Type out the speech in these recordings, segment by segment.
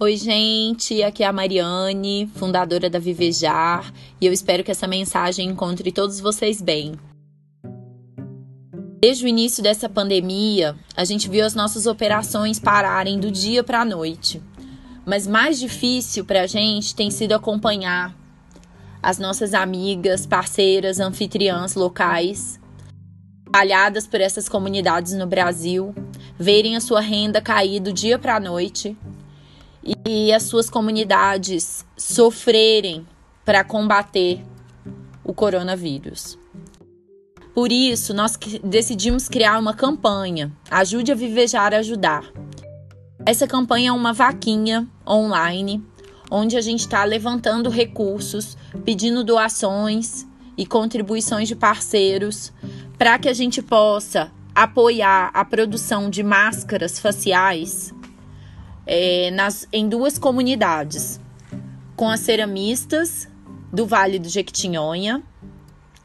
Oi, gente, aqui é a Mariane, fundadora da Vivejar, e eu espero que essa mensagem encontre todos vocês bem. Desde o início dessa pandemia, a gente viu as nossas operações pararem do dia para a noite. Mas mais difícil para a gente tem sido acompanhar as nossas amigas, parceiras, anfitriãs locais, espalhadas por essas comunidades no Brasil, verem a sua renda cair do dia para a noite e as suas comunidades sofrerem para combater o coronavírus. Por isso, nós decidimos criar uma campanha, Ajude a Vivejar a Ajudar. Essa campanha é uma vaquinha online, onde a gente está levantando recursos, pedindo doações e contribuições de parceiros para que a gente possa apoiar a produção de máscaras faciais é, nas, em duas comunidades, com as ceramistas do Vale do Jequitinhonha,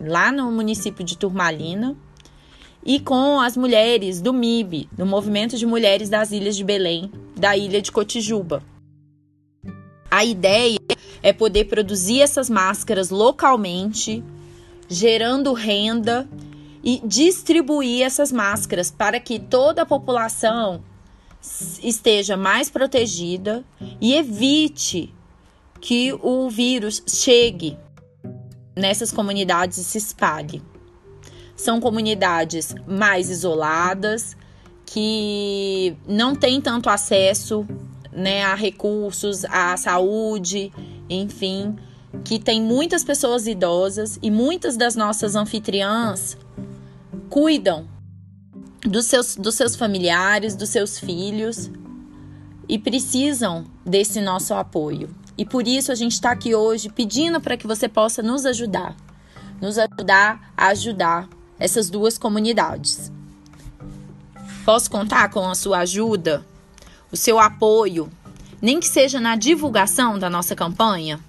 lá no município de Turmalina, e com as mulheres do MIB, do Movimento de Mulheres das Ilhas de Belém, da ilha de Cotijuba. A ideia é poder produzir essas máscaras localmente, gerando renda e distribuir essas máscaras para que toda a população esteja mais protegida e evite que o vírus chegue nessas comunidades e se espalhe. São comunidades mais isoladas, que não têm tanto acesso né, a recursos, à saúde, enfim, que tem muitas pessoas idosas e muitas das nossas anfitriãs cuidam dos seus, dos seus familiares, dos seus filhos e precisam desse nosso apoio. E por isso a gente está aqui hoje pedindo para que você possa nos ajudar, nos ajudar a ajudar essas duas comunidades. Posso contar com a sua ajuda, o seu apoio, nem que seja na divulgação da nossa campanha?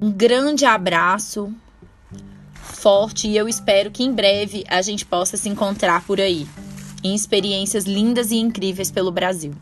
Um grande abraço forte e eu espero que em breve a gente possa se encontrar por aí, em experiências lindas e incríveis pelo Brasil.